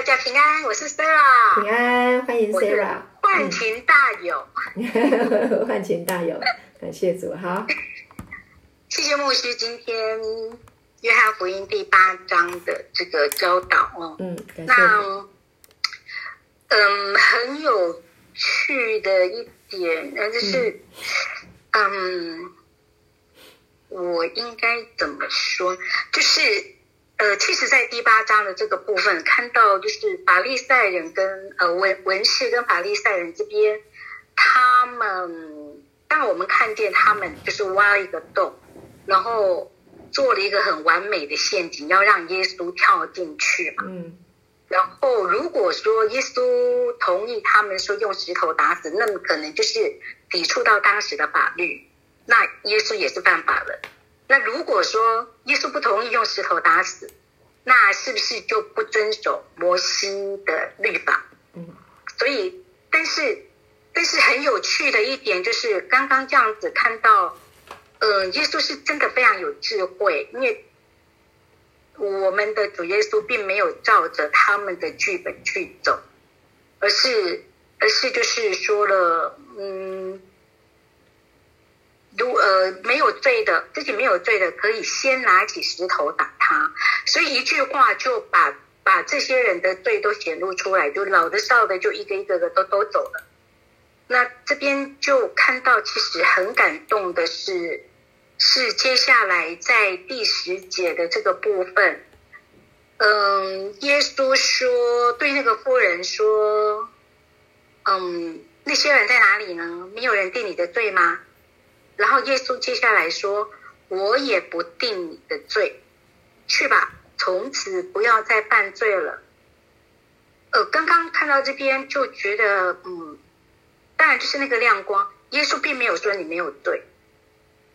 大家平安，我是 Sarah。平安，欢迎 Sarah。换群大友，万群大友，感谢主。哈，谢谢牧师今天约翰福音第八章的这个教导哦。嗯，感谢。那嗯，很有趣的一点，那，就是嗯，我应该怎么说？就是呃，其实，在第八章的这个部分，看到就是法利赛人跟呃文文士跟法利赛人这边，他们当我们看见他们就是挖一个洞，然后做了一个很完美的陷阱，要让耶稣跳进去嘛。嗯然后，如果说耶稣同意他们说用石头打死，那么可能就是抵触到当时的法律，那耶稣也是犯法了。那如果说耶稣不同意用石头打死，那是不是就不遵守摩西的律法？嗯所以，但是，但是很有趣的一点就是，刚刚这样子看到，呃，耶稣是真的非常有智慧，因为我们的主耶稣并没有照着他们的剧本去走，而是，而是就是说了，嗯，如呃没有罪的，自己没有罪的，可以先拿起石头打他，所以一句话就把把这些人的罪都显露出来，就老的少的就一个一个的都都走了。那这边就看到，其实很感动的是，是接下来在第十节的这个部分，嗯，耶稣说对那个妇人说，嗯，那些人在哪里呢？没有人定你的罪吗？然后耶稣接下来说，我也不定你的罪，去吧，从此不要再犯罪了。呃，刚刚看到这边就觉得，嗯，当然就是那个亮光，耶稣并没有说你没有罪，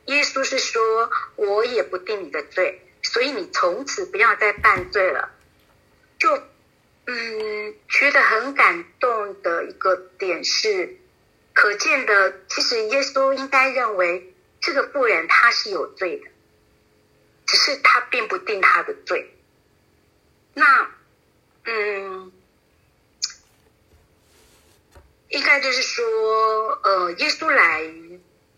耶稣是说我也不定你的罪，所以你从此不要再犯罪了。就嗯，觉得很感动的一个点是，可见的，其实耶稣应该认为这个妇人她是有罪的，只是他并不定她的罪。那嗯。应该就是说，呃，耶稣来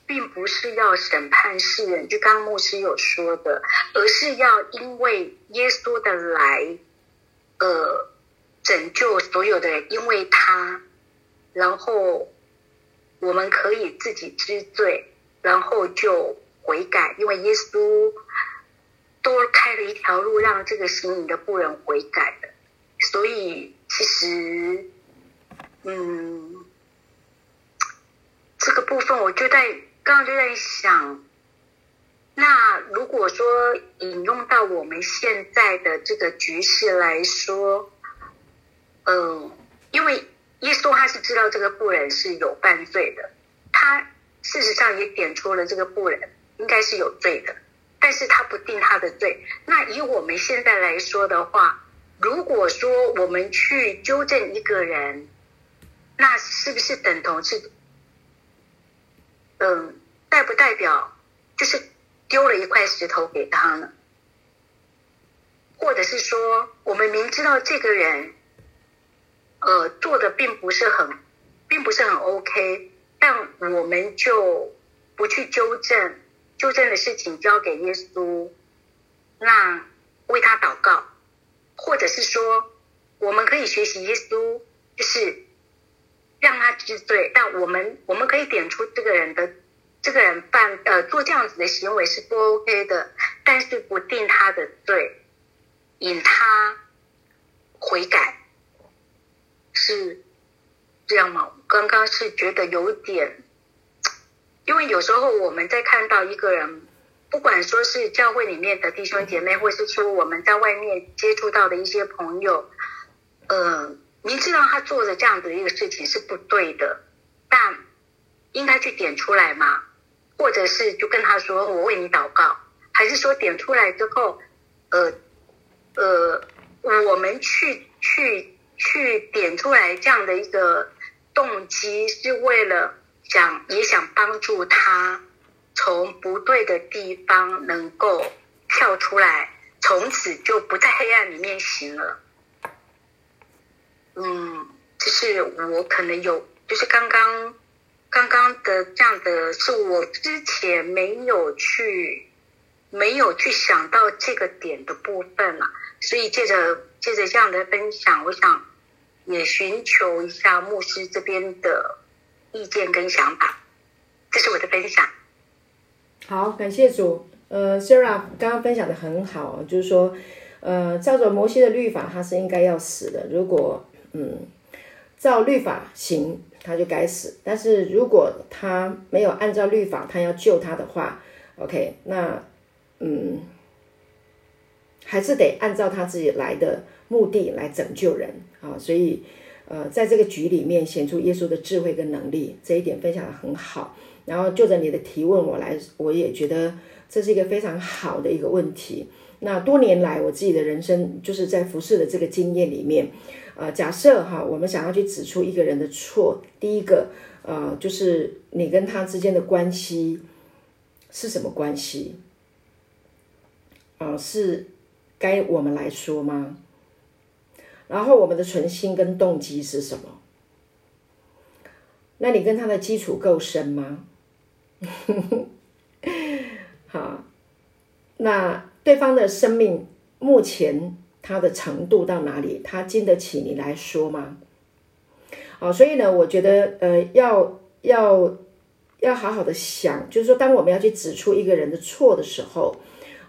并不是要审判世人，就刚刚牧师有说的，而是要因为耶稣的来，呃，拯救所有的人，因为他，然后我们可以自己知罪，然后就悔改，因为耶稣多开了一条路，让这个行淫的不人悔改的，所以其实，嗯。这个部分，我就在刚刚就在想，那如果说引用到我们现在的这个局势来说，嗯，因为耶稣他是知道这个妇人是有犯罪的，他事实上也点出了这个妇人应该是有罪的，但是他不定他的罪。那以我们现在来说的话，如果说我们去纠正一个人，那是不是等同是？嗯，代不代表就是丢了一块石头给他呢？或者是说，我们明知道这个人，呃，做的并不是很，并不是很 OK，但我们就不去纠正，纠正的事情交给耶稣，那为他祷告，或者是说，我们可以学习耶稣，就是。让他知罪，但我们我们可以点出这个人的这个人犯呃做这样子的行为是不 OK 的，但是不定他的罪，引他悔改，是这样吗？刚刚是觉得有点，因为有时候我们在看到一个人，不管说是教会里面的弟兄姐妹，或是说我们在外面接触到的一些朋友，呃。明知道他做的这样子的一个事情是不对的，但应该去点出来吗？或者是就跟他说我为你祷告，还是说点出来之后，呃呃，我们去去去点出来这样的一个动机，是为了想也想帮助他从不对的地方能够跳出来，从此就不在黑暗里面行了。嗯，就是我可能有，就是刚刚刚刚的这样的，是我之前没有去没有去想到这个点的部分了，所以借着借着这样的分享，我想也寻求一下牧师这边的意见跟想法，这是我的分享。好，感谢主。呃，Sarah 刚刚分享的很好，就是说，呃，照着摩西的律法，他是应该要死的。如果嗯，照律法行，他就该死。但是如果他没有按照律法，他要救他的话，OK，那嗯，还是得按照他自己来的目的来拯救人啊。所以，呃，在这个局里面显出耶稣的智慧跟能力，这一点分享的很好。然后就着你的提问，我来，我也觉得这是一个非常好的一个问题。那多年来我自己的人生就是在服侍的这个经验里面，呃，假设哈，我们想要去指出一个人的错，第一个，呃，就是你跟他之间的关系是什么关系？啊，是该我们来说吗？然后我们的存心跟动机是什么？那你跟他的基础够深吗？好，那对方的生命目前他的程度到哪里？他经得起你来说吗？好，所以呢，我觉得呃，要要要好好的想，就是说，当我们要去指出一个人的错的时候，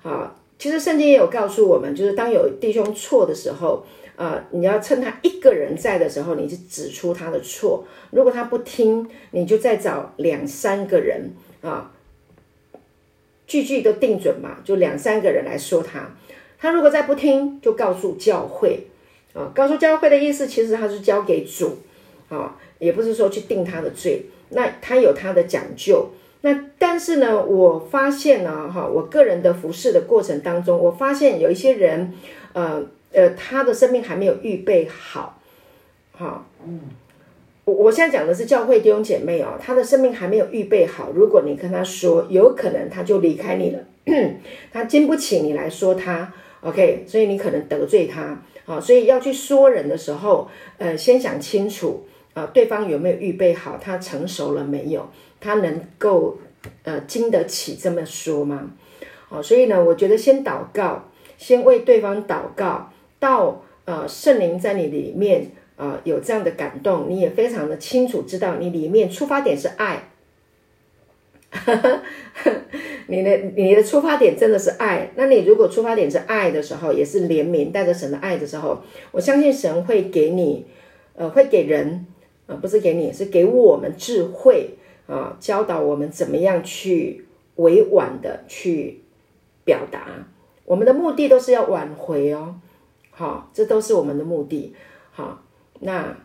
啊，其实圣经也有告诉我们，就是当有弟兄错的时候。啊，你要趁他一个人在的时候，你就指出他的错。如果他不听，你就再找两三个人啊，句句都定准嘛，就两三个人来说他。他如果再不听，就告诉教会啊。告诉教会的意思，其实他是交给主啊，也不是说去定他的罪。那他有他的讲究。那但是呢，我发现呢，哈，我个人的服侍的过程当中，我发现有一些人，呃。呃，他的生命还没有预备好，好，嗯，我我现在讲的是教会弟兄姐妹哦，他的生命还没有预备好。如果你跟他说，有可能他就离开你了，他经不起你来说他，OK，所以你可能得罪他，啊，所以要去说人的时候，呃，先想清楚啊，对方有没有预备好，他成熟了没有，他能够呃经得起这么说吗？好，所以呢，我觉得先祷告，先为对方祷告。到呃圣灵在你里面啊有这样的感动，你也非常的清楚知道你里面出发点是爱，你的你的出发点真的是爱。那你如果出发点是爱的时候，也是怜悯带着神的爱的时候，我相信神会给你呃会给人啊不是给你是给我们智慧啊教导我们怎么样去委婉的去表达，我们的目的都是要挽回哦。好，这都是我们的目的。好，那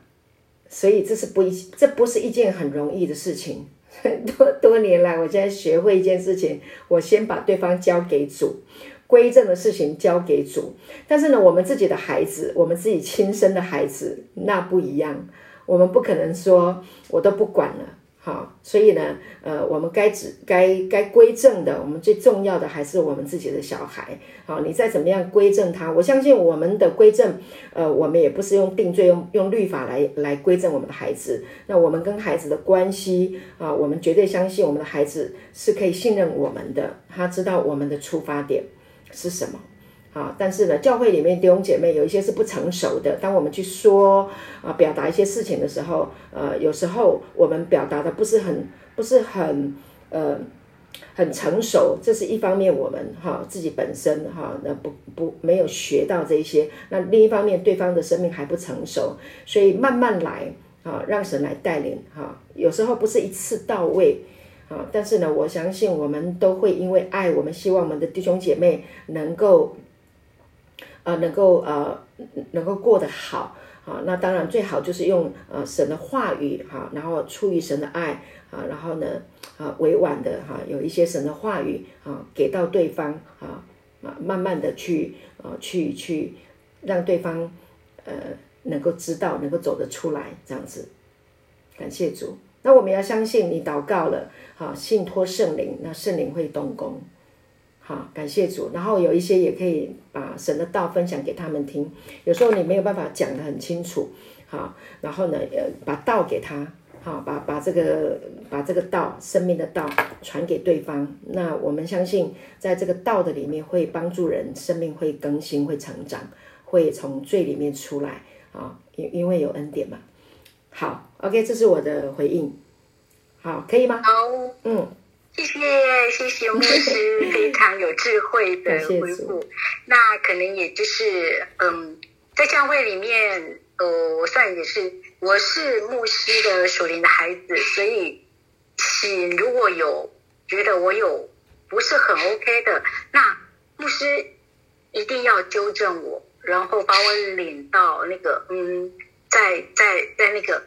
所以这是不一，这不是一件很容易的事情。很多多年来，我现在学会一件事情，我先把对方交给主，归正的事情交给主。但是呢，我们自己的孩子，我们自己亲生的孩子，那不一样。我们不可能说我都不管了。好，所以呢，呃，我们该指该该归正的，我们最重要的还是我们自己的小孩。好，你再怎么样归正他，我相信我们的归正，呃，我们也不是用定罪、用用律法来来归正我们的孩子。那我们跟孩子的关系啊，我们绝对相信我们的孩子是可以信任我们的，他知道我们的出发点是什么。啊，但是呢，教会里面弟兄姐妹有一些是不成熟的。当我们去说啊，表达一些事情的时候，呃，有时候我们表达的不是很不是很呃很成熟，这是一方面，我们哈自己本身哈那不不没有学到这些。那另一方面，对方的生命还不成熟，所以慢慢来啊，让神来带领哈。有时候不是一次到位啊，但是呢，我相信我们都会因为爱，我们希望我们的弟兄姐妹能够。呃，能够呃，能够过得好啊，那当然最好就是用呃神的话语哈，然后出于神的爱啊，然后呢啊委婉的哈，有一些神的话语啊给到对方啊啊，慢慢的去啊去去让对方呃能够知道，能够走得出来这样子，感谢主。那我们要相信你祷告了，好信托圣灵，那圣灵会动工。好，感谢主。然后有一些也可以把神的道分享给他们听。有时候你没有办法讲得很清楚，好，然后呢，呃，把道给他，好，把把这个把这个道生命的道传给对方。那我们相信，在这个道的里面会帮助人，生命会更新，会成长，会从罪里面出来啊，因因为有恩典嘛。好，OK，这是我的回应，好，可以吗？好，嗯，谢谢谢谢 牧师非常有智慧的回复。那可能也就是嗯，在教会里面。呃，我算也是，我是牧师的属灵的孩子，所以，请如果有觉得我有不是很 OK 的，那牧师一定要纠正我，然后把我领到那个嗯，在在在那个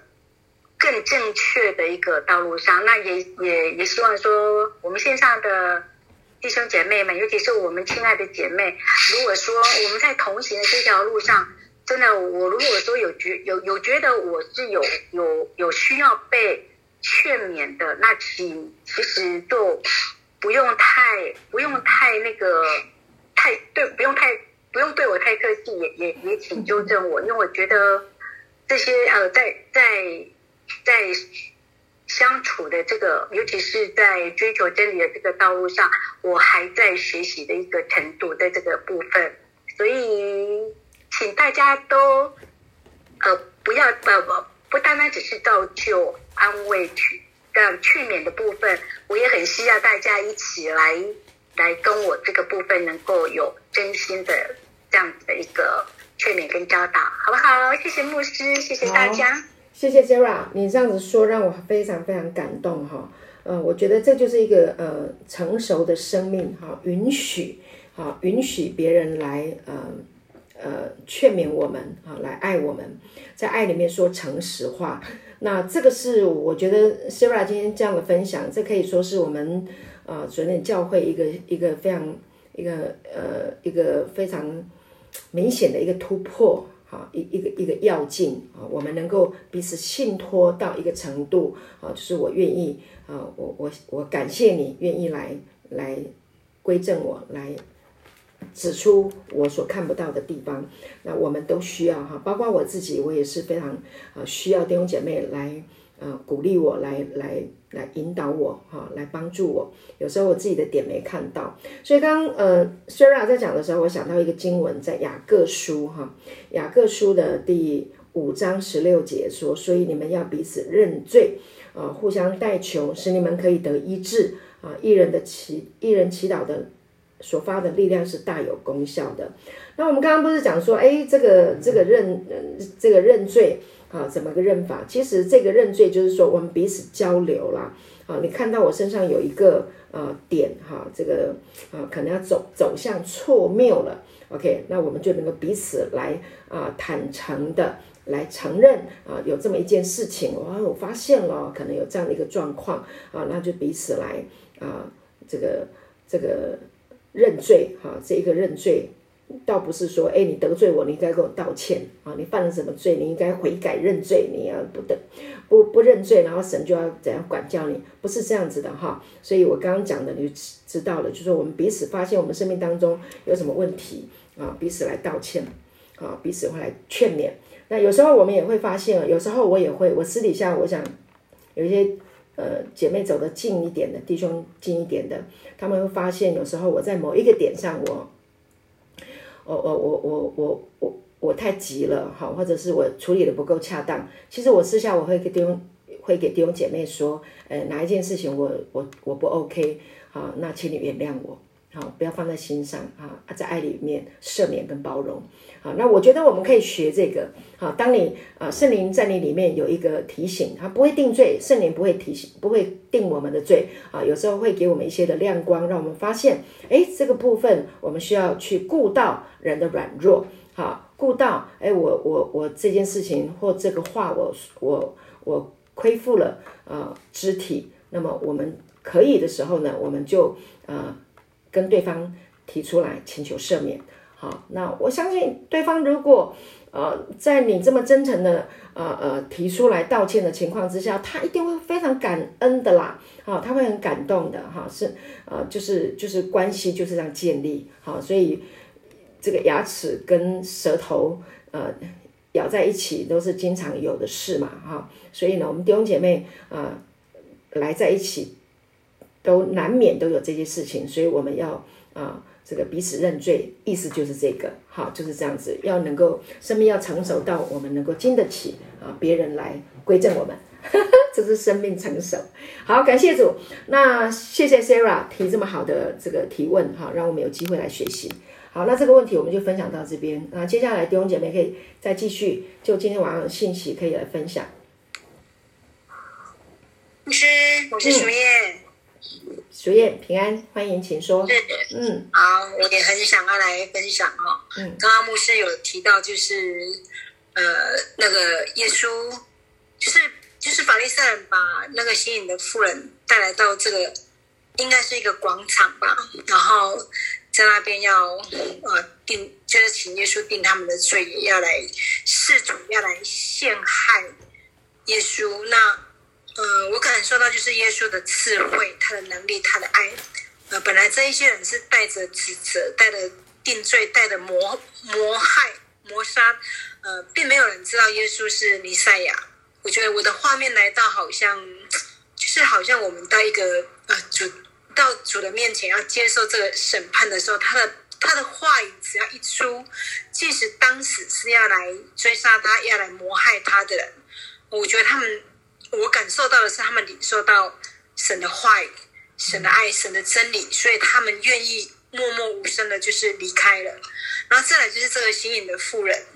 更正确的一个道路上。那也也也希望说，我们线上的弟兄姐妹们，尤其是我们亲爱的姐妹，如果说我们在同行的这条路上。真的，我如果说有觉有有觉得我是有有有需要被劝勉的，那请其实就不用太不用太那个太对，不用太不用对我太客气，也也也请纠正我，因为我觉得这些呃，在在在相处的这个，尤其是在追求真理的这个道路上，我还在学习的一个程度，在这个部分，所以。请大家都，呃，不要不不不单单只是造就安慰去的劝勉的部分，我也很需要大家一起来来跟我这个部分能够有真心的这样子的一个劝勉跟教导，好不好？谢谢牧师，谢谢大家，谢谢 Sarah，你这样子说让我非常非常感动哈，呃，我觉得这就是一个呃成熟的生命哈，允许啊允许别人来呃。呃，劝勉我们啊，来爱我们，在爱里面说诚实话。那这个是我觉得 Sarah 今天这样的分享，这可以说是我们啊，昨天教会一个一个非常一个呃一个非常明显的一个突破，好，一一个一个要件啊，我们能够彼此信托到一个程度啊，就是我愿意啊，我我我感谢你愿意来来归正我来。指出我所看不到的地方，那我们都需要哈，包括我自己，我也是非常啊需要弟兄姐妹来呃鼓励我，来来来引导我哈，来帮助我。有时候我自己的点没看到，所以刚呃，Sara 在讲的时候，我想到一个经文，在雅各书哈，雅各书的第五章十六节说，所以你们要彼此认罪啊，互相代求，使你们可以得医治啊，一人的祈一人祈祷的。所发的力量是大有功效的。那我们刚刚不是讲说，哎，这个这个认这个认罪啊，怎么个认法？其实这个认罪就是说，我们彼此交流啦。啊，你看到我身上有一个呃点哈，这个啊可能要走走向错谬了。OK，那我们就能够彼此来啊坦诚的来承认啊有这么一件事情，哇，我发现了可能有这样的一个状况啊，那就彼此来啊这个这个。认罪，哈，这一个认罪，倒不是说，哎，你得罪我，你应该给我道歉啊，你犯了什么罪，你应该悔改认罪，你要不得，不不认罪，然后神就要怎样管教你，不是这样子的哈。所以我刚刚讲的，你就知道了，就是我们彼此发现我们生命当中有什么问题啊，彼此来道歉，啊，彼此会来劝勉。那有时候我们也会发现，有时候我也会，我私底下我想有一些。呃，姐妹走得近一点的，弟兄近一点的，他们会发现有时候我在某一个点上，我，我我我我我我我太急了哈，或者是我处理的不够恰当。其实我私下我会给弟兄会给弟兄姐妹说，呃，哪一件事情我我我不 OK 好，那请你原谅我。好，不要放在心上啊！在爱里面赦免跟包容。好，那我觉得我们可以学这个。好，当你啊，圣灵在你里面有一个提醒，他不会定罪，圣灵不会提醒，不会定我们的罪啊。有时候会给我们一些的亮光，让我们发现，哎，这个部分我们需要去顾到人的软弱。好，顾到，哎，我我我这件事情或这个话，我我我亏负了啊肢体。那么我们可以的时候呢，我们就啊。跟对方提出来请求赦免，好，那我相信对方如果呃在你这么真诚的呃呃提出来道歉的情况之下，他一定会非常感恩的啦，好，他会很感动的哈，是呃就是就是关系就是这样建立，好，所以这个牙齿跟舌头呃咬在一起都是经常有的事嘛，哈，所以呢，我们弟兄姐妹啊来在一起，都难免都有这些事情，所以我们要啊这个彼此认罪，意思就是这个，好，就是这样子，要能够生命要成熟到我们能够经得起啊别人来归正我们。这是生命成熟，好，感谢主。那谢谢 Sarah 提这么好的这个提问哈，让我们有机会来学习。好，那这个问题我们就分享到这边。啊接下来弟兄姐妹可以再继续就今天晚上的信息可以来分享。牧师，我是淑叶，淑叶平安，欢迎，请说。嗯，好，我也很想要来分享哦。嗯，刚刚牧师有提到，就是呃，那个耶稣就是。就是法利赛人把那个吸引的妇人带来到这个，应该是一个广场吧，然后在那边要呃定，就是请耶稣定他们的罪，也要来试主要来陷害耶稣。那呃，我感受到就是耶稣的智慧、他的能力、他的爱。呃，本来这一些人是带着指责、带着定罪、带着谋谋害、谋杀，呃，并没有人知道耶稣是弥赛亚。我觉得我的画面来到，好像就是好像我们到一个呃主到主的面前要接受这个审判的时候，他的他的话语只要一出，即使当时是要来追杀他、要来谋害他的人，我觉得他们我感受到的是他们领受到神的话语、神的爱、神的真理，所以他们愿意默默无声的，就是离开了。然后再来就是这个新颖的妇人，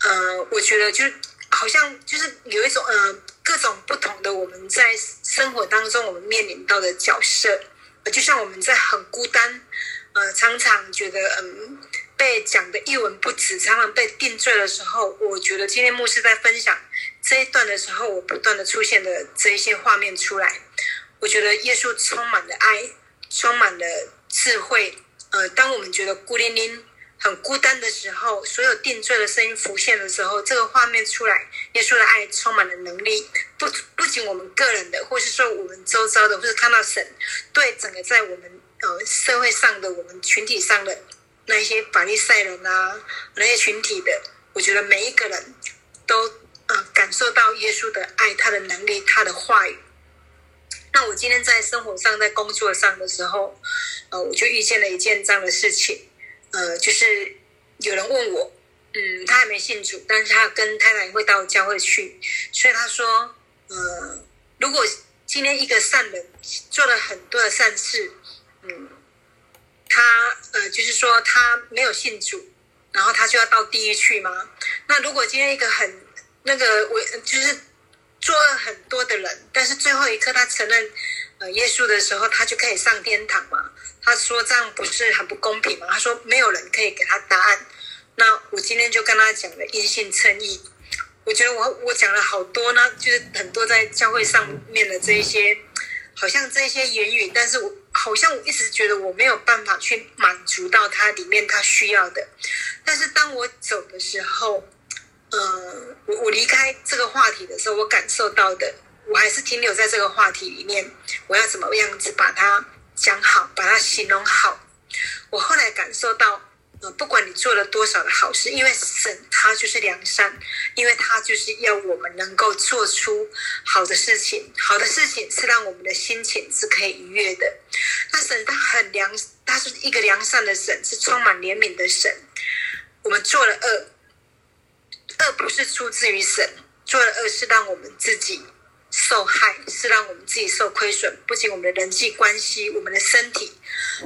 呃，我觉得就。好像就是有一种呃各种不同的我们在生活当中我们面临到的角色，就像我们在很孤单，呃常常觉得嗯被讲的一文不值，常常被定罪的时候，我觉得今天牧师在分享这一段的时候，我不断的出现的这一些画面出来，我觉得耶稣充满了爱，充满了智慧，呃当我们觉得孤零零。很孤单的时候，所有定罪的声音浮现的时候，这个画面出来，耶稣的爱充满了能力，不不仅我们个人的，或是说我们周遭的，或是看到神对整个在我们呃社会上的我们群体上的那些法利赛人啊，那些群体的，我觉得每一个人都呃感受到耶稣的爱，他的能力，他的话语。那我今天在生活上，在工作上的时候，呃，我就遇见了一件这样的事情。呃，就是有人问我，嗯，他还没信主，但是他跟太太会到教会去，所以他说，呃，如果今天一个善人做了很多的善事，嗯，他呃，就是说他没有信主，然后他就要到地狱去吗？那如果今天一个很那个我就是做了很多的人，但是最后一刻他承认呃耶稣的时候，他就可以上天堂吗？他说这样不是很不公平吗？他说没有人可以给他答案。那我今天就跟他讲了因信称义。我觉得我我讲了好多呢，就是很多在教会上面的这一些，好像这些言语，但是我好像我一直觉得我没有办法去满足到他里面他需要的。但是当我走的时候，呃，我我离开这个话题的时候，我感受到的，我还是停留在这个话题里面。我要怎么样子把它？讲好，把它形容好。我后来感受到，呃，不管你做了多少的好事，因为神他就是良善，因为他就是要我们能够做出好的事情。好的事情是让我们的心情是可以愉悦的。那神他很良，他是一个良善的神，是充满怜悯的神。我们做了恶，恶不是出自于神，做了恶是让我们自己。受害是让我们自己受亏损，不仅我们的人际关系，我们的身体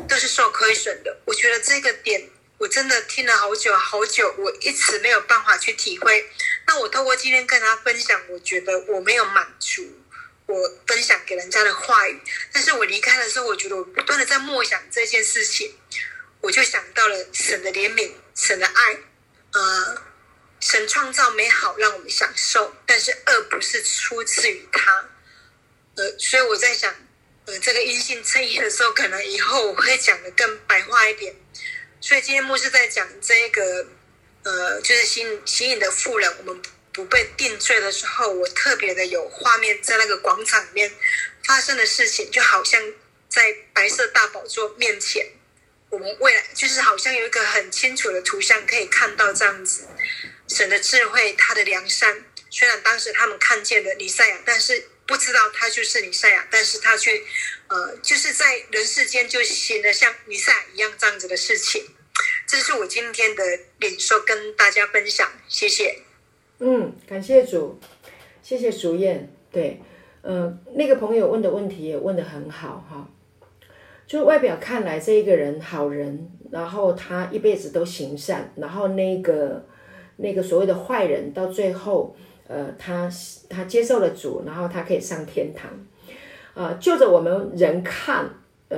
都是受亏损的。我觉得这个点我真的听了好久好久，我一直没有办法去体会。那我透过今天跟他分享，我觉得我没有满足我分享给人家的话语。但是我离开的时候，我觉得我不断的在默想这件事情，我就想到了神的怜悯，神的爱，呃。神创造美好让我们享受，但是恶不是出自于他。呃，所以我在想，呃，这个阴性称义的时候，可能以后我会讲的更白话一点。所以今天牧师在讲这个，呃，就是新新颖的妇人，我们不被定罪的时候，我特别的有画面，在那个广场里面发生的事情，就好像在白色大宝座面前，我们未来就是好像有一个很清楚的图像可以看到这样子。神的智慧，他的良善。虽然当时他们看见了尼赛亚，但是不知道他就是尼赛亚，但是他却，呃，就是在人世间就行了像尼赛亚一样这样子的事情。这是我今天的领受，跟大家分享，谢谢。嗯，感谢主，谢谢淑燕。对，呃，那个朋友问的问题也问的很好哈，就外表看来这一个人好人，然后他一辈子都行善，然后那个那个所谓的坏人到最后。呃，他他接受了主，然后他可以上天堂，啊，就着我们人看，呃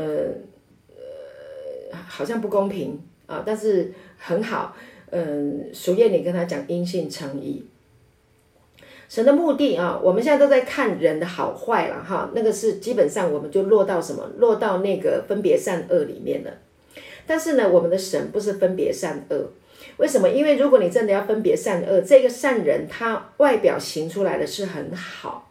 呃，好像不公平啊，但是很好，嗯，俗谚你跟他讲因信诚意，神的目的啊，我们现在都在看人的好坏了哈，那个是基本上我们就落到什么，落到那个分别善恶里面了，但是呢，我们的神不是分别善恶。为什么？因为如果你真的要分别善恶，这个善人他外表行出来的是很好，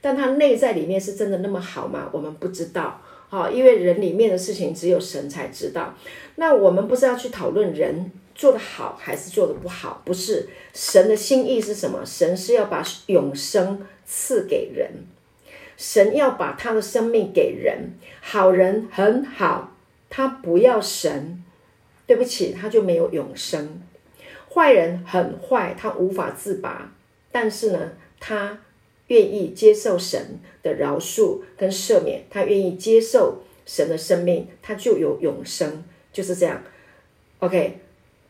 但他内在里面是真的那么好吗？我们不知道。好，因为人里面的事情只有神才知道。那我们不是要去讨论人做的好还是做的不好？不是，神的心意是什么？神是要把永生赐给人，神要把他的生命给人。好人很好，他不要神。对不起，他就没有永生。坏人很坏，他无法自拔，但是呢，他愿意接受神的饶恕跟赦免，他愿意接受神的生命，他就有永生，就是这样。OK，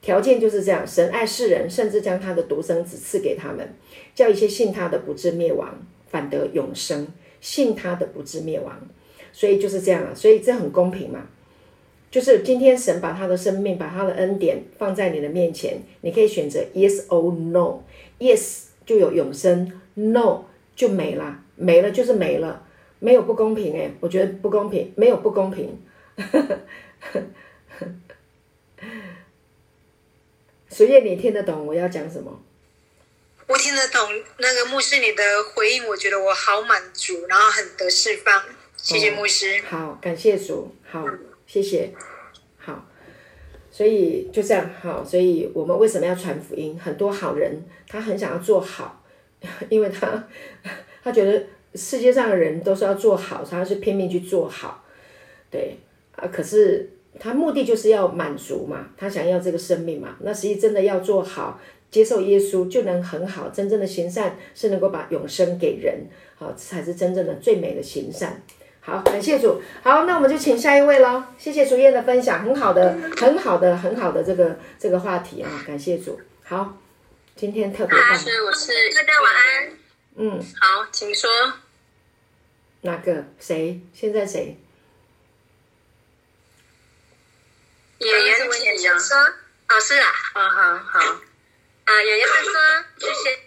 条件就是这样。神爱世人，甚至将他的独生子赐给他们，叫一些信他的不至灭亡，反得永生。信他的不至灭亡，所以就是这样啊。所以这很公平嘛。就是今天神把他的生命、把他的恩典放在你的面前，你可以选择 yes or no。yes 就有永生，no 就没了，没了就是没了，没有不公平诶，我觉得不公平，没有不公平。所以你听得懂我要讲什么？我听得懂那个牧师你的回应，我觉得我好满足，然后很得释放。谢谢牧师。好，感谢主。好。谢谢，好，所以就这样好，所以我们为什么要传福音？很多好人他很想要做好，因为他 他觉得世界上的人都是要做好，他是拼命去做好，对啊，可是他目的就是要满足嘛，他想要这个生命嘛，那实际真的要做好，接受耶稣就能很好，真正的行善是能够把永生给人，好，这才是真正的最美的行善。好，感谢主。好，那我们就请下一位喽。谢谢竹燕的分享，很好的，很好的，很好的这个这个话题啊。感谢主。好，今天特别棒。是，我是大家晚安。嗯，好，请说。哪个？谁？现在谁？爷爷是问题啊。说，哦，是啊。啊，好好。啊，爷爷在说，谢谢。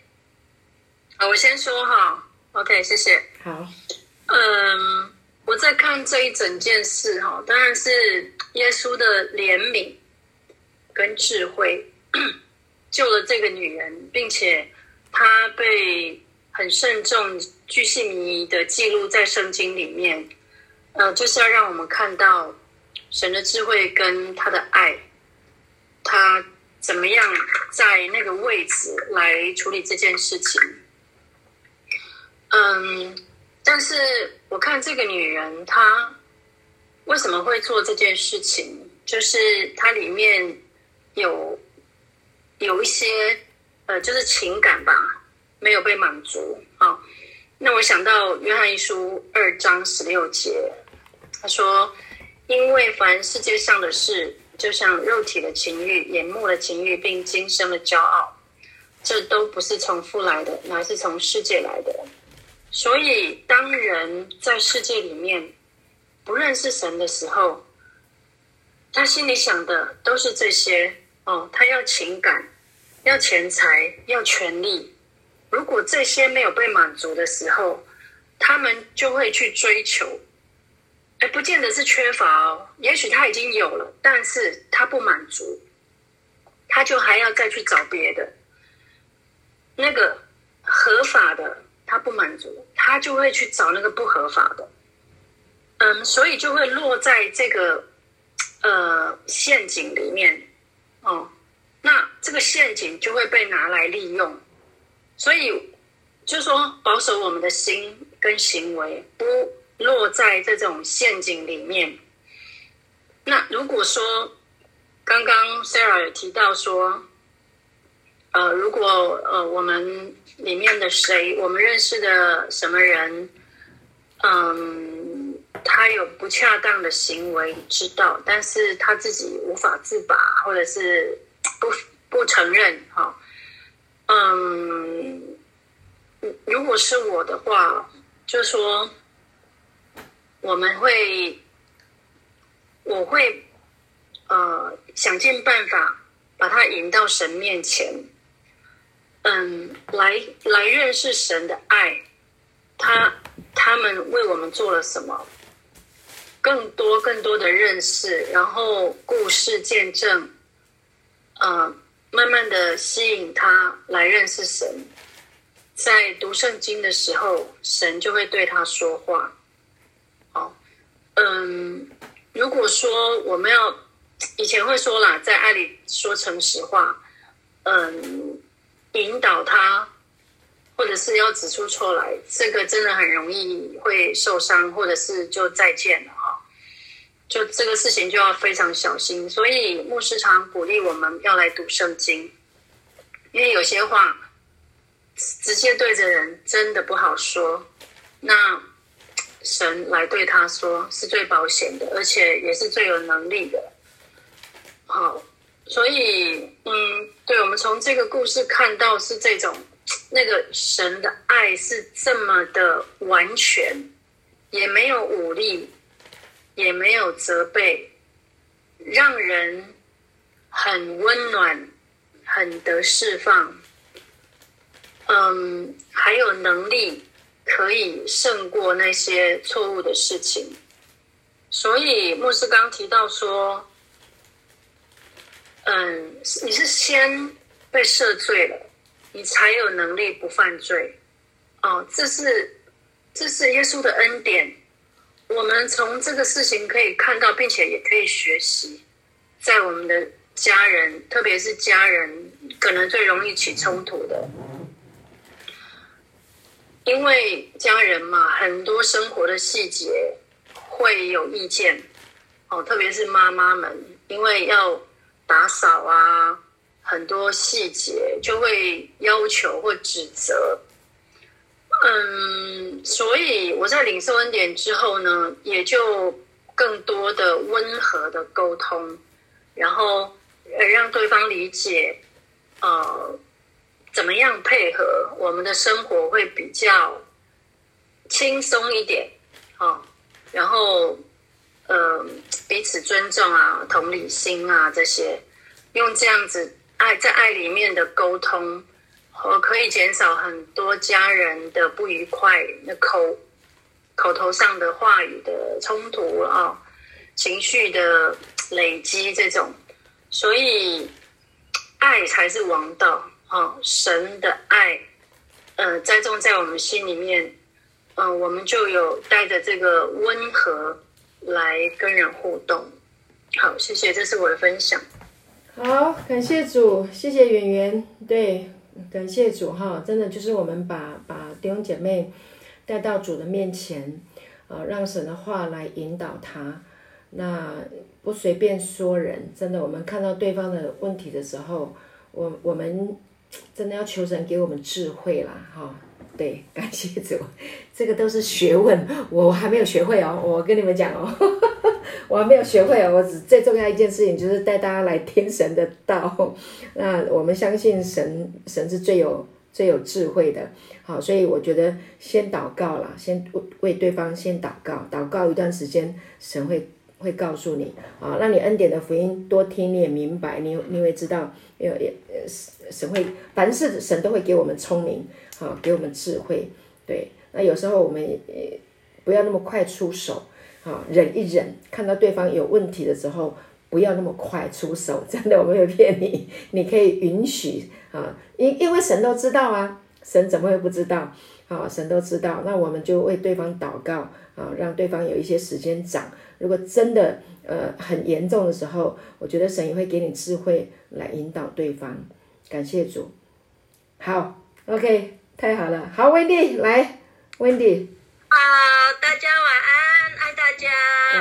好，我先说哈。OK，谢谢。好。嗯。我在看这一整件事哈，当然是耶稣的怜悯跟智慧救了这个女人，并且她被很慎重、巨细靡遗的记录在圣经里面。呃，就是要让我们看到神的智慧跟他的爱，他怎么样在那个位置来处理这件事情。嗯。但是我看这个女人，她为什么会做这件事情？就是她里面有有一些呃，就是情感吧，没有被满足啊。那我想到约翰一书二章十六节，他说：“因为凡世界上的事，就像肉体的情欲、眼目的情欲，并今生的骄傲，这都不是从父来的，乃是从世界来的。”所以，当人在世界里面不认识神的时候，他心里想的都是这些哦。他要情感，要钱财，要权利。如果这些没有被满足的时候，他们就会去追求。哎，不见得是缺乏哦，也许他已经有了，但是他不满足，他就还要再去找别的，那个合法的。他不满足，他就会去找那个不合法的，嗯，所以就会落在这个呃陷阱里面，哦，那这个陷阱就会被拿来利用。所以，就说保守我们的心跟行为，不落在这种陷阱里面。那如果说刚刚 Sarah 有提到说，呃，如果呃我们里面的谁，我们认识的什么人，嗯，他有不恰当的行为，知道，但是他自己无法自拔，或者是不不承认，哈，嗯，如果是我的话，就说我们会。我会，呃，想尽办法把他引到神面前，嗯，来来认识神的爱，他他们为我们做了什么，更多更多的认识，然后故事见证，呃，慢慢的吸引他来认识神，在读圣经的时候，神就会对他说话，好，嗯。如果说我们要以前会说啦，在爱里说诚实话，嗯，引导他，或者是要指出错来，这个真的很容易会受伤，或者是就再见了哈。就这个事情就要非常小心。所以牧师常鼓励我们要来读圣经，因为有些话直接对着人真的不好说。那。神来对他说是最保险的，而且也是最有能力的。好，所以嗯，对，我们从这个故事看到是这种那个神的爱是这么的完全，也没有武力，也没有责备，让人很温暖，很得释放。嗯，还有能力。可以胜过那些错误的事情，所以牧师刚提到说，嗯，你是先被赦罪了，你才有能力不犯罪。哦，这是这是耶稣的恩典。我们从这个事情可以看到，并且也可以学习，在我们的家人，特别是家人，可能最容易起冲突的。因为家人嘛，很多生活的细节会有意见哦，特别是妈妈们，因为要打扫啊，很多细节就会要求或指责。嗯，所以我在领受恩典之后呢，也就更多的温和的沟通，然后让对方理解，呃。怎么样配合我们的生活会比较轻松一点？哦，然后呃，彼此尊重啊，同理心啊，这些用这样子爱在爱里面的沟通，我可以减少很多家人的不愉快，那口口头上的话语的冲突啊，情绪的累积这种，所以爱才是王道。哦，神的爱，呃，栽种在我们心里面，嗯，我们就有带着这个温和来跟人互动。好，谢谢，这是我的分享。好，感谢主，谢谢圆圆，对，感谢主哈，真的就是我们把把弟兄姐妹带到主的面前，啊，让神的话来引导他，那不随便说人，真的，我们看到对方的问题的时候，我我们。真的要求神给我们智慧啦，哈，对，感谢主，这个都是学问，我还没有学会哦，我跟你们讲哦，我还没有学会哦，我只最重要一件事情就是带大家来听神的道，那我们相信神，神是最有最有智慧的，好，所以我觉得先祷告啦，先为为对方先祷告，祷告一段时间，神会。会告诉你啊，让你恩典的福音多听，你也明白，你你会知道，也也神会凡事神都会给我们聪明，好给我们智慧，对。那有时候我们也不要那么快出手，啊，忍一忍，看到对方有问题的时候，不要那么快出手，真的我没有骗你，你可以允许啊，因因为神都知道啊，神怎么会不知道？啊，神都知道，那我们就为对方祷告啊，让对方有一些时间长。如果真的呃很严重的时候，我觉得神也会给你智慧来引导对方。感谢主。好，OK，太好了。好，Wendy 来，Wendy。啊，大家晚安，爱大家，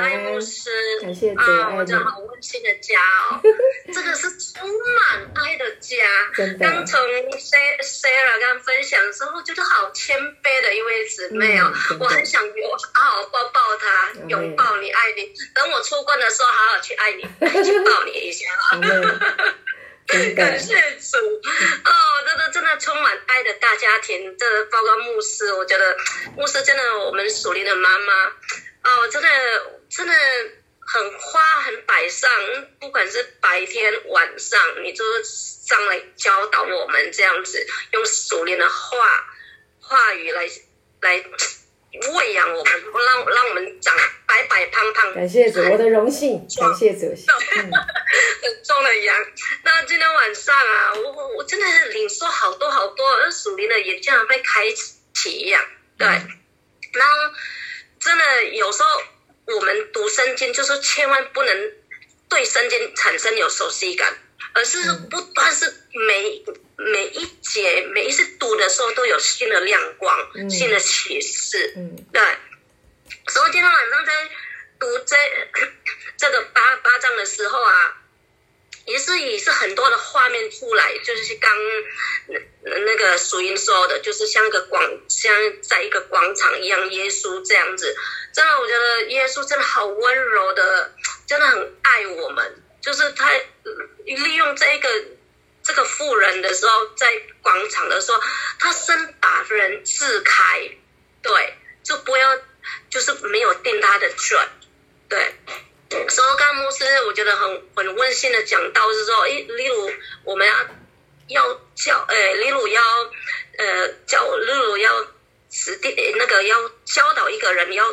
爱牧师，感谢，啊，我这好温馨的家哦，这个是充满爱的家。真的。刚从 Sarah 刚分享的时候，觉得好谦卑的一位姊妹哦，我很想有好好抱抱她，拥抱你，爱你。等我出关的时候，好好去爱你，去抱你一下。感谢主哦，真的真的充满爱的大家庭。这包括牧师，我觉得牧师真的我们属灵的妈妈哦，真的真的很花很摆上，不管是白天晚上，你都上来教导我们这样子，用属灵的话话语来来。喂养我们，让让我们长白白胖胖。感谢主，我的荣幸。感谢主，很重的羊。那今天晚上啊，我我我真的是领受好多好多，那属灵的也像被开启一样。对，然后真的有时候我们读圣经，就是千万不能对圣经产生有熟悉感。而是不断是每每一节每一次读的时候都有新的亮光，新的启示。嗯，对。所以今天晚上在读这 这个八八章的时候啊，也是也是很多的画面出来，就是刚那那个属音说的，就是像一个广像在一个广场一样，耶稣这样子。真的，我觉得耶稣真的好温柔的，真的很爱我们。就是他利用这个这个富人的时候，在广场的时候，他先把人支开，对，就不要就是没有定他的罪，对。所以刚牧师我觉得很很温馨的讲到是说，诶例如我们要要教，诶，例如要呃教，例如要指定那个要教导一个人，要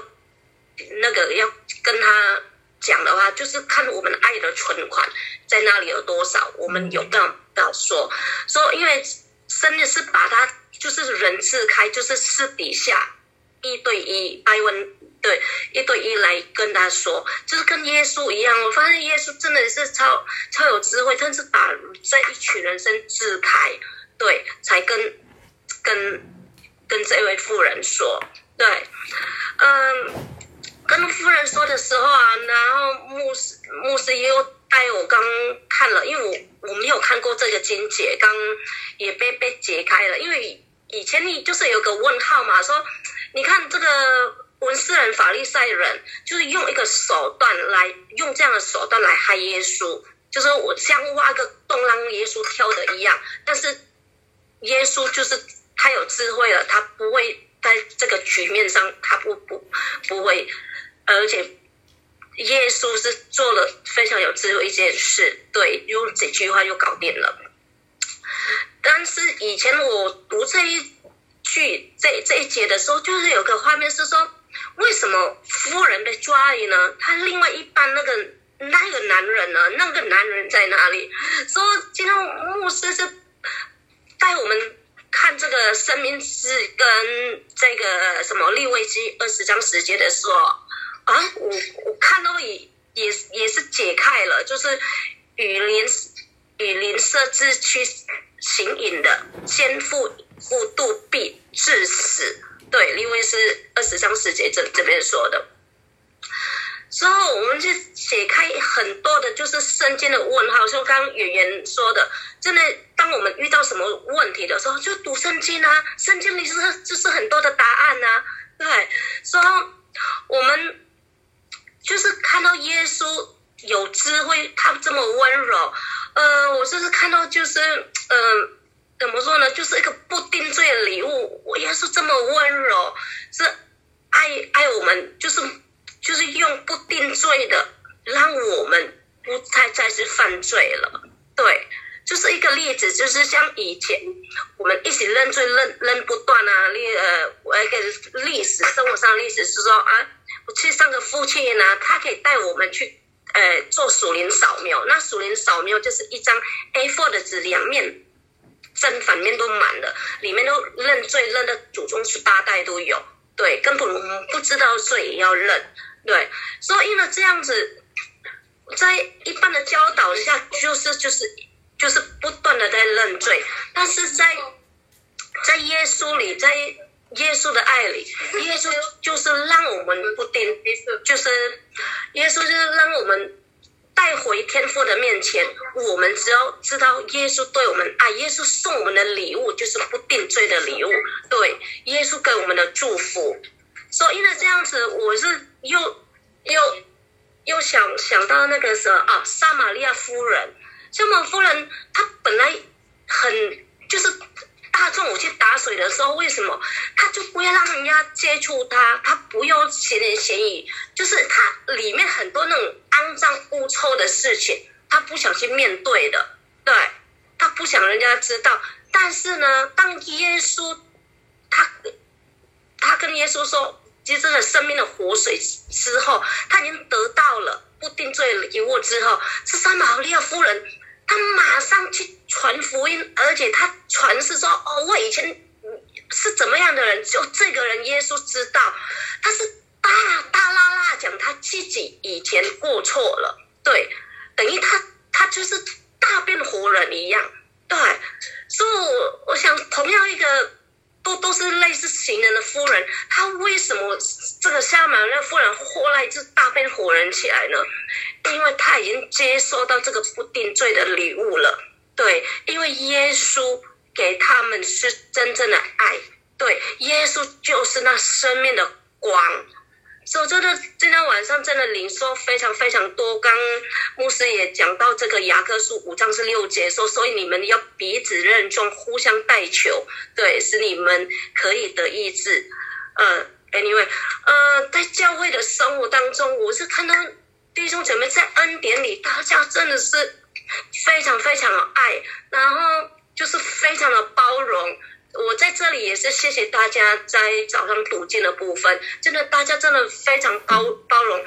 那个要跟他。讲的话就是看我们爱的存款在那里有多少，我们有这样说说，因为真的是把它就是人字开，就是私底下一对一艾文对一对一来跟他说，就是跟耶稣一样。我发现耶稣真的是超超有智慧，但是把这一群人生支开，对，才跟跟跟这位妇人说，对，嗯。跟夫人说的时候啊，然后牧师牧师又带我刚看了，因为我我没有看过这个经节，刚也被被解开了。因为以前你就是有个问号嘛，说你看这个文士人、法利赛人，就是用一个手段来用这样的手段来害耶稣，就是我像挖个洞让耶稣跳的一样。但是耶稣就是他有智慧了，他不会在这个局面上，他不不不会。而且耶稣是做了非常有智慧一件事，对，用这句话就搞定了。但是以前我读这一去这这一节的时候，就是有个画面是说，为什么夫人被抓了呢？他另外一半那个那个男人呢？那个男人在哪里？说今天牧师是带我们看这个生命是跟这个什么利未记二十章十节的时候。啊，我我看到也也也是解开了，就是雨林雨林设置去行淫的，先父父度必致死。对，因为是二十章十节这这边说的。之后我们就解开很多的，就是圣经的问号，像刚刚圆圆说的，真的，当我们遇到什么问题的时候，就读圣经啊，圣经里是就是很多的答案啊。对，说我们。就是看到耶稣有智慧，他这么温柔，呃，我就是看到就是，嗯，怎么说呢？就是一个不定罪的礼物。我耶稣这么温柔，是爱爱我们，就是就是用不定罪的，让我们不太再是犯罪了。对，就是一个例子，就是像以前我们一起认罪认认不断啊，历呃，我一个历史生活上历史是说啊。我去上个夫妻呢，他可以带我们去，呃，做属灵扫描。那属灵扫描就是一张 A4 的纸，两面正反面都满了，里面都认罪认的祖宗十八代都有，对，根本不知道罪也要认，对，所以呢这样子，在一般的教导下，就是就是就是不断的在认罪，但是在在耶稣里，在耶稣的爱里，耶稣就是让我们不定，就是耶稣就是让我们。带回天父的面前，我们只要知道耶稣对我们爱，耶稣送我们的礼物就是不定罪的礼物，对耶稣给我们的祝福。所以呢，这样子我是又又又想想到那个什么啊，撒玛利亚夫人，撒玛夫人她本来很就是。大众我去打水的时候，为什么他就不要让人家接触他？他不用闲言闲语，就是他里面很多那种肮脏污臭的事情，他不想去面对的。对，他不想人家知道。但是呢，当耶稣他他跟耶稣说，接这个生命的活水之后，他已经得到了不定罪礼物之后，这三玛利亚夫人。他马上去传福音，而且他传是说：“哦，我以前是怎么样的人，就这个人耶稣知道。”他是大大啦啦讲他自己以前过错了，对，等于他他就是大变活人一样，对。所以，我我想同样一个。都都是类似行人的夫人，她为什么这个夏玛那夫人后来就大变活人起来呢？因为她已经接受到这个不定罪的礼物了。对，因为耶稣给他们是真正的爱，对，耶稣就是那生命的光。所以真的，今天晚上真的领受非常非常多。刚牧师也讲到这个雅各书五章是六节说，所以你们要彼此认重，互相代求，对，使你们可以得医治。呃，anyway，呃，在教会的生活当中，我是看到弟兄姐妹在恩典里，大家真的是非常非常的爱，然后就是非常的包容。我在这里也是谢谢大家在早上读经的部分，真的大家真的非常包包容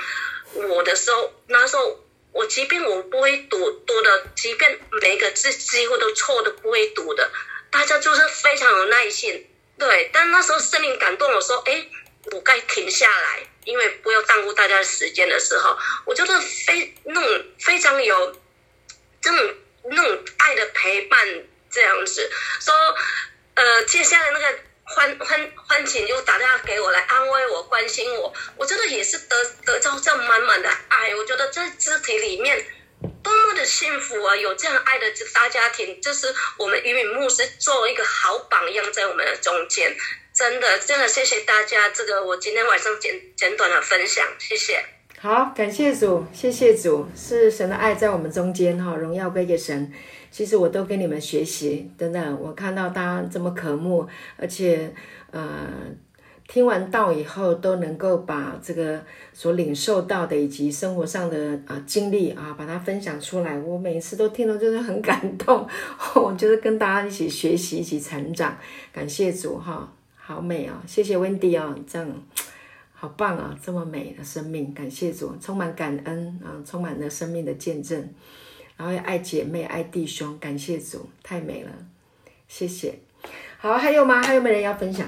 我的时候，那时候我即便我不会读读的，即便每个字几乎都错的不会读的，大家就是非常有耐心。对，但那时候圣灵感动我说，哎，我该停下来，因为不要耽误大家的时间的时候，我觉得非那种非常有这种那种爱的陪伴这样子说。呃，接下来那个欢欢欢晴就打电话给我来安慰我、关心我，我觉得也是得得到这满满的爱。我觉得在肢体里面多么的幸福啊！有这样爱的大家庭，就是我们于敏牧师做一个好榜样在我们的中间。真的，真的谢谢大家，这个我今天晚上简简短的分享，谢谢。好，感谢主，谢谢主，是神的爱在我们中间哈，荣耀归给神。其实我都跟你们学习，等等，我看到大家这么渴慕，而且呃，听完道以后都能够把这个所领受到的以及生活上的啊经历啊，把它分享出来。我每次都听了就是很感动，我觉得跟大家一起学习，一起成长。感谢主哈，好美哦！谢谢 Wendy 哦，这样好棒啊，这么美的生命，感谢主，充满感恩啊，充满了生命的见证。然后爱姐妹、爱弟兄，感谢主，太美了，谢谢。好，还有吗？还有没有人要分享？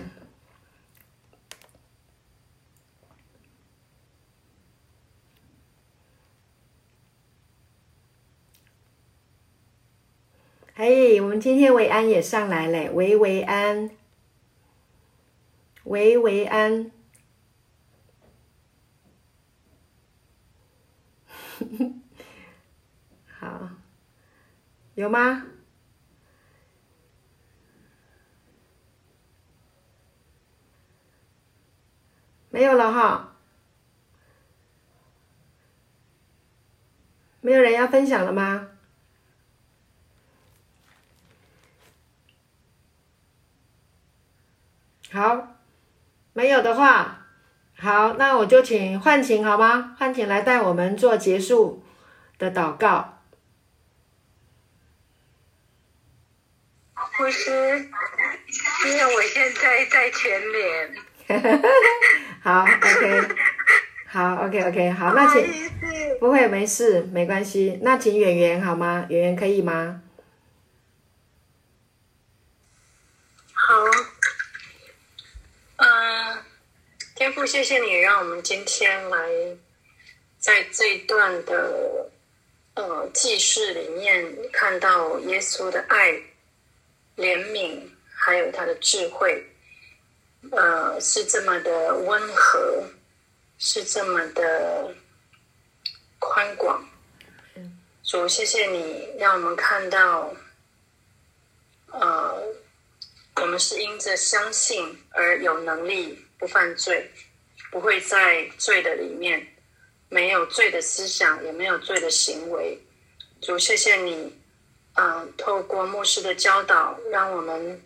嘿，我们今天维安也上来了，维维安，维维安。好，有吗？没有了哈，没有人要分享了吗？好，没有的话，好，那我就请幻晴好吗？幻晴来带我们做结束的祷告。不是，因为我现在在前面。好，OK，好，OK，OK，好，那请不会没事，没关系。那请圆圆好吗？圆圆可以吗？好，嗯，天父，谢谢你让我们今天来在这一段的呃记事里面看到耶稣的爱、怜悯，还有他的智慧，呃，是这么的温和，是这么的宽广。主，谢谢你让我们看到，呃。我们是因着相信而有能力不犯罪，不会在罪的里面，没有罪的思想，也没有罪的行为。主，谢谢你，嗯，透过牧师的教导，让我们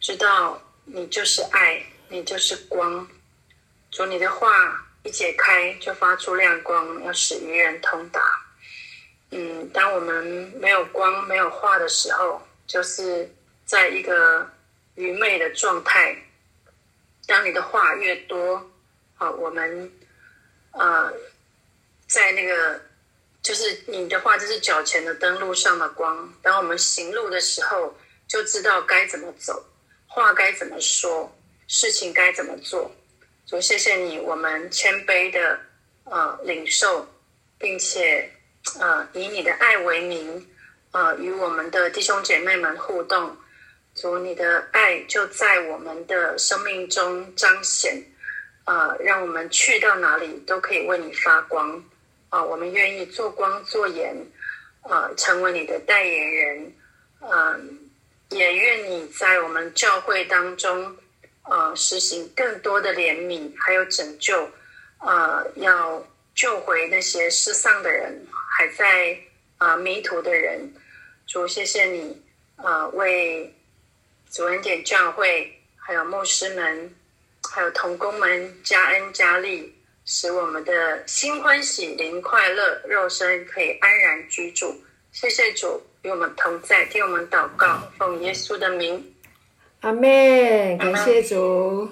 知道你就是爱，你就是光。主，你的话一解开就发出亮光，要使愚人通达。嗯，当我们没有光、没有话的时候，就是在一个。愚昧的状态。当你的话越多，啊，我们，呃，在那个，就是你的话，就是脚前的灯路上的光。当我们行路的时候，就知道该怎么走，话该怎么说，事情该怎么做。主，谢谢你，我们谦卑的，呃，领受，并且，呃，以你的爱为名，呃，与我们的弟兄姐妹们互动。主，你的爱就在我们的生命中彰显，啊，让我们去到哪里都可以为你发光，啊，我们愿意做光做盐，啊，成为你的代言人，嗯，也愿你在我们教会当中，呃，实行更多的怜悯，还有拯救，呃，要救回那些失丧的人，还在啊迷途的人。主，谢谢你，啊，为。主恩典教会，还有牧师们，还有童工们，加恩加力，使我们的心欢喜，灵快乐，肉身可以安然居住。谢谢主与我们同在，听我们祷告，奉耶稣的名，阿门。感谢主。